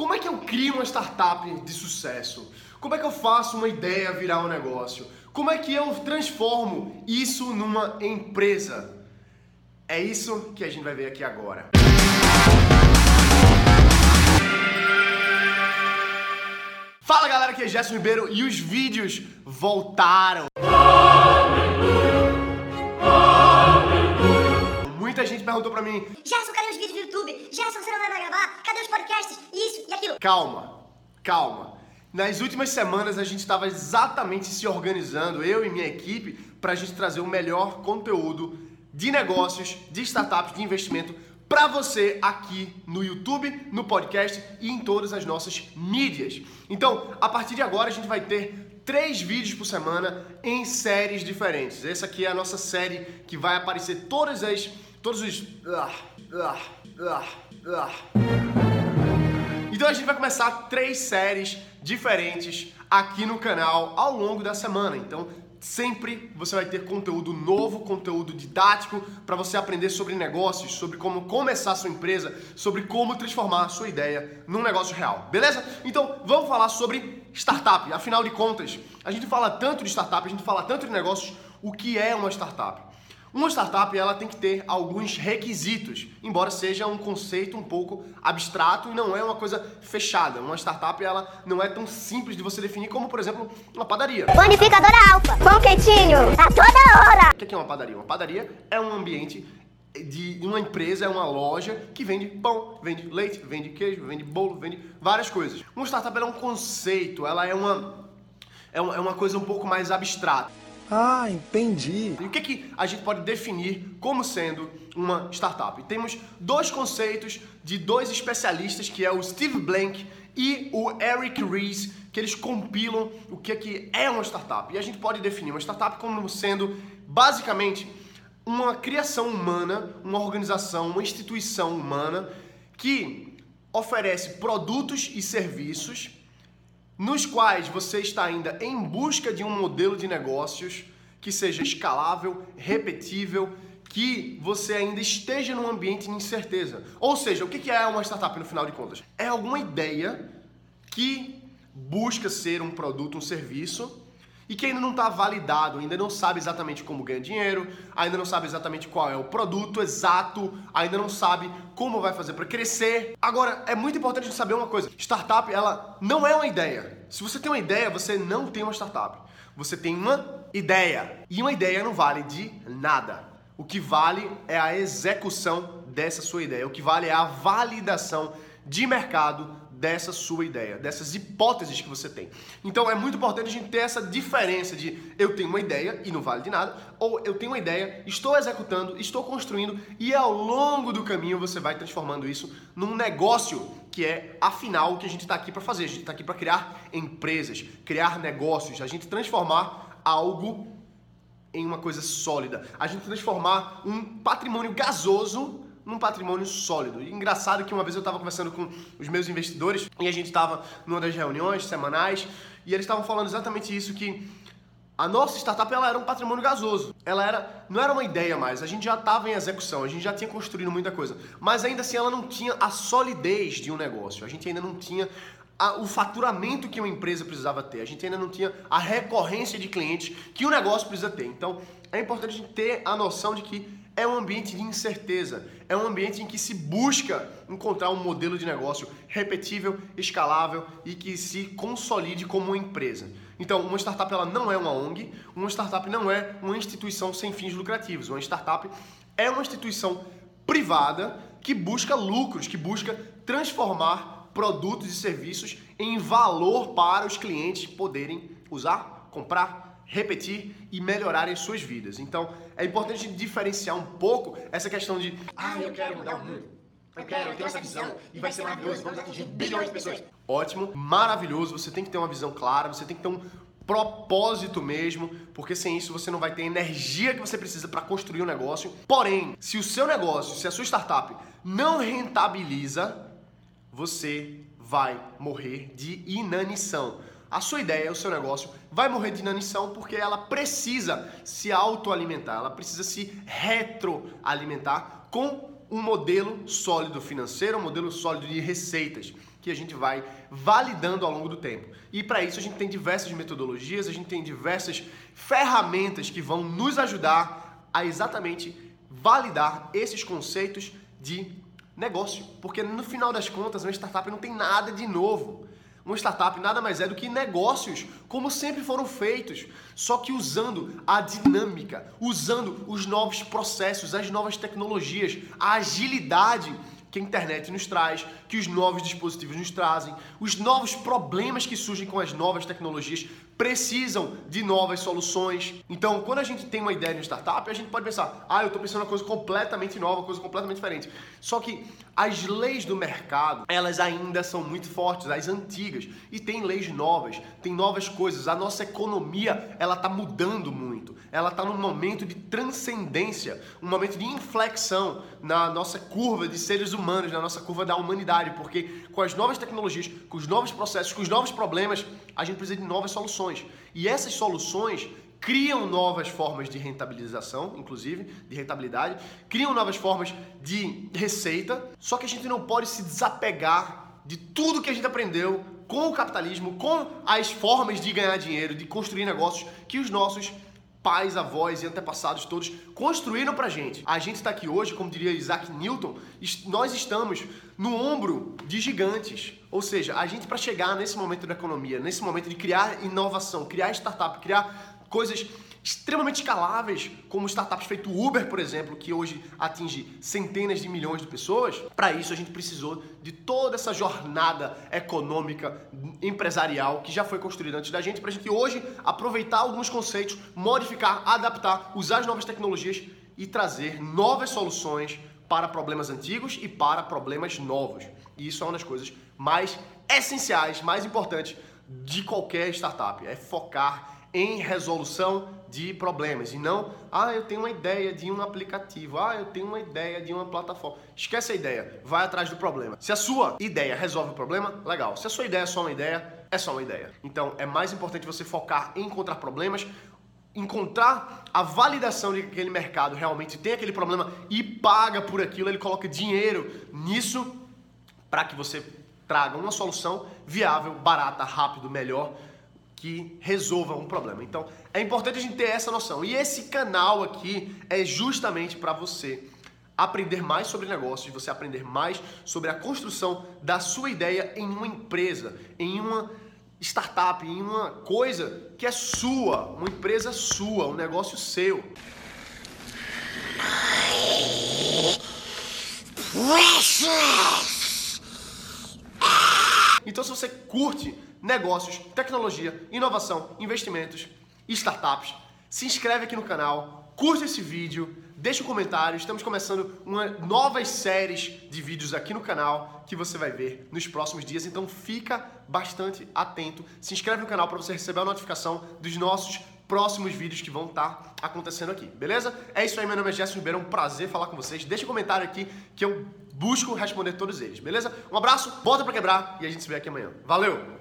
Como é que eu crio uma startup de sucesso? Como é que eu faço uma ideia virar um negócio? Como é que eu transformo isso numa empresa? É isso que a gente vai ver aqui agora. Fala galera, aqui é Gerson Ribeiro e os vídeos voltaram. Perguntou pra mim: Gerson, cadê os vídeos do YouTube? Gerson, você não vai mais gravar? Cadê os podcasts? Isso e aquilo. Calma, calma. Nas últimas semanas a gente estava exatamente se organizando, eu e minha equipe, para a gente trazer o melhor conteúdo de negócios, de startups, de investimento para você aqui no YouTube, no podcast e em todas as nossas mídias. Então, a partir de agora a gente vai ter três vídeos por semana em séries diferentes. Essa aqui é a nossa série que vai aparecer todas as todos os ah, ah, ah, então a gente vai começar três séries diferentes aqui no canal ao longo da semana. Então sempre você vai ter conteúdo novo, conteúdo didático para você aprender sobre negócios, sobre como começar sua empresa, sobre como transformar sua ideia num negócio real. Beleza? Então, vamos falar sobre startup. Afinal de contas, a gente fala tanto de startup, a gente fala tanto de negócios, o que é uma startup? Uma startup ela tem que ter alguns requisitos, embora seja um conceito um pouco abstrato e não é uma coisa fechada. Uma startup ela não é tão simples de você definir como, por exemplo, uma padaria. Panificadora alfa, pão quentinho, a toda hora. O que é uma padaria? Uma padaria é um ambiente de uma empresa, é uma loja que vende pão, vende leite, vende queijo, vende bolo, vende várias coisas. Uma startup é um conceito, ela é uma, é uma, é uma coisa um pouco mais abstrata. Ah, entendi. E o que, que a gente pode definir como sendo uma startup? Temos dois conceitos de dois especialistas, que é o Steve Blank e o Eric Ries, que eles compilam o que, que é uma startup. E a gente pode definir uma startup como sendo basicamente uma criação humana, uma organização, uma instituição humana que oferece produtos e serviços nos quais você está ainda em busca de um modelo de negócios que seja escalável, repetível, que você ainda esteja num ambiente de incerteza. Ou seja, o que é uma startup no final de contas? É alguma ideia que busca ser um produto, um serviço e que ainda não está validado, ainda não sabe exatamente como ganha dinheiro, ainda não sabe exatamente qual é o produto exato, ainda não sabe como vai fazer para crescer. Agora, é muito importante saber uma coisa: startup, ela não é uma ideia. Se você tem uma ideia, você não tem uma startup. Você tem uma ideia. E uma ideia não vale de nada. O que vale é a execução dessa sua ideia. O que vale é a validação de mercado dessa sua ideia, dessas hipóteses que você tem. Então é muito importante a gente ter essa diferença de eu tenho uma ideia e não vale de nada, ou eu tenho uma ideia, estou executando, estou construindo e ao longo do caminho você vai transformando isso num negócio que é afinal o que a gente está aqui para fazer. A gente está aqui para criar empresas, criar negócios, a gente transformar algo em uma coisa sólida, a gente transformar um patrimônio gasoso num patrimônio sólido. E engraçado que uma vez eu estava conversando com os meus investidores e a gente estava numa das reuniões semanais e eles estavam falando exatamente isso que a nossa startup ela era um patrimônio gasoso. Ela era, não era uma ideia mais. A gente já estava em execução, a gente já tinha construído muita coisa. Mas ainda assim ela não tinha a solidez de um negócio. A gente ainda não tinha a, o faturamento que uma empresa precisava ter. A gente ainda não tinha a recorrência de clientes que o negócio precisa ter. Então é importante a gente ter a noção de que é um ambiente de incerteza, é um ambiente em que se busca encontrar um modelo de negócio repetível, escalável e que se consolide como uma empresa. Então, uma startup ela não é uma ONG, uma startup não é uma instituição sem fins lucrativos. Uma startup é uma instituição privada que busca lucros, que busca transformar produtos e serviços em valor para os clientes poderem usar, comprar, repetir e melhorarem suas vidas. Então, é importante diferenciar um pouco essa questão de ah, eu quero mudar o mundo. Eu quero, eu tenho essa visão e vai ser maravilhoso, vamos atingir bilhões de pessoas. Ótimo, maravilhoso, você tem que ter uma visão clara, você tem que ter um propósito mesmo, porque sem isso você não vai ter a energia que você precisa para construir um negócio. Porém, se o seu negócio, se a sua startup não rentabiliza, você vai morrer de inanição a sua ideia, o seu negócio vai morrer de inanição porque ela precisa se autoalimentar, ela precisa se retroalimentar com um modelo sólido financeiro, um modelo sólido de receitas. que a gente vai validando ao longo do tempo. E para isso a gente tem diversas metodologias, a gente tem diversas ferramentas que vão nos ajudar a exatamente validar esses conceitos de negócio. Porque no final das contas, uma startup não tem nada de novo. Uma startup nada mais é do que negócios, como sempre foram feitos, só que usando a dinâmica, usando os novos processos, as novas tecnologias, a agilidade que a internet nos traz, que os novos dispositivos nos trazem, os novos problemas que surgem com as novas tecnologias precisam de novas soluções. Então, quando a gente tem uma ideia de startup, a gente pode pensar, ah, eu estou pensando uma coisa completamente nova, uma coisa completamente diferente. Só que as leis do mercado, elas ainda são muito fortes, as antigas, e tem leis novas, tem novas coisas. A nossa economia, ela está mudando muito. Ela está num momento de transcendência, um momento de inflexão na nossa curva de seres humanos, na nossa curva da humanidade, porque com as novas tecnologias, com os novos processos, com os novos problemas, a gente precisa de novas soluções. E essas soluções criam novas formas de rentabilização, inclusive, de rentabilidade, criam novas formas de receita, só que a gente não pode se desapegar de tudo que a gente aprendeu com o capitalismo, com as formas de ganhar dinheiro, de construir negócios que os nossos pais, avós e antepassados todos construíram pra gente. A gente está aqui hoje, como diria Isaac Newton, nós estamos no ombro de gigantes. Ou seja, a gente para chegar nesse momento da economia, nesse momento de criar inovação, criar startup, criar coisas extremamente escaláveis, como startups feito Uber, por exemplo, que hoje atinge centenas de milhões de pessoas. Para isso a gente precisou de toda essa jornada econômica, empresarial que já foi construída antes da gente, para a gente hoje aproveitar alguns conceitos, modificar, adaptar, usar as novas tecnologias e trazer novas soluções para problemas antigos e para problemas novos. E isso é uma das coisas mais essenciais, mais importantes de qualquer startup, é focar em resolução de problemas e não, ah, eu tenho uma ideia de um aplicativo, ah, eu tenho uma ideia de uma plataforma. Esquece a ideia, vai atrás do problema. Se a sua ideia resolve o problema, legal. Se a sua ideia é só uma ideia, é só uma ideia. Então, é mais importante você focar em encontrar problemas, encontrar a validação de que aquele mercado realmente tem aquele problema e paga por aquilo, ele coloca dinheiro nisso para que você traga uma solução viável, barata, rápido, melhor que resolva um problema. Então, é importante a gente ter essa noção. E esse canal aqui é justamente para você aprender mais sobre negócios, você aprender mais sobre a construção da sua ideia em uma empresa, em uma startup, em uma coisa que é sua, uma empresa sua, um negócio seu. Então, se você curte negócios, tecnologia, inovação, investimentos, startups. Se inscreve aqui no canal, curte esse vídeo, deixa um comentário. Estamos começando uma novas séries de vídeos aqui no canal que você vai ver nos próximos dias. Então fica bastante atento. Se inscreve no canal para você receber a notificação dos nossos próximos vídeos que vão estar tá acontecendo aqui, beleza? É isso aí, meu nome é Gerson Ribeiro, é um prazer falar com vocês. Deixa um comentário aqui que eu busco responder todos eles, beleza? Um abraço, volta para quebrar e a gente se vê aqui amanhã. Valeu!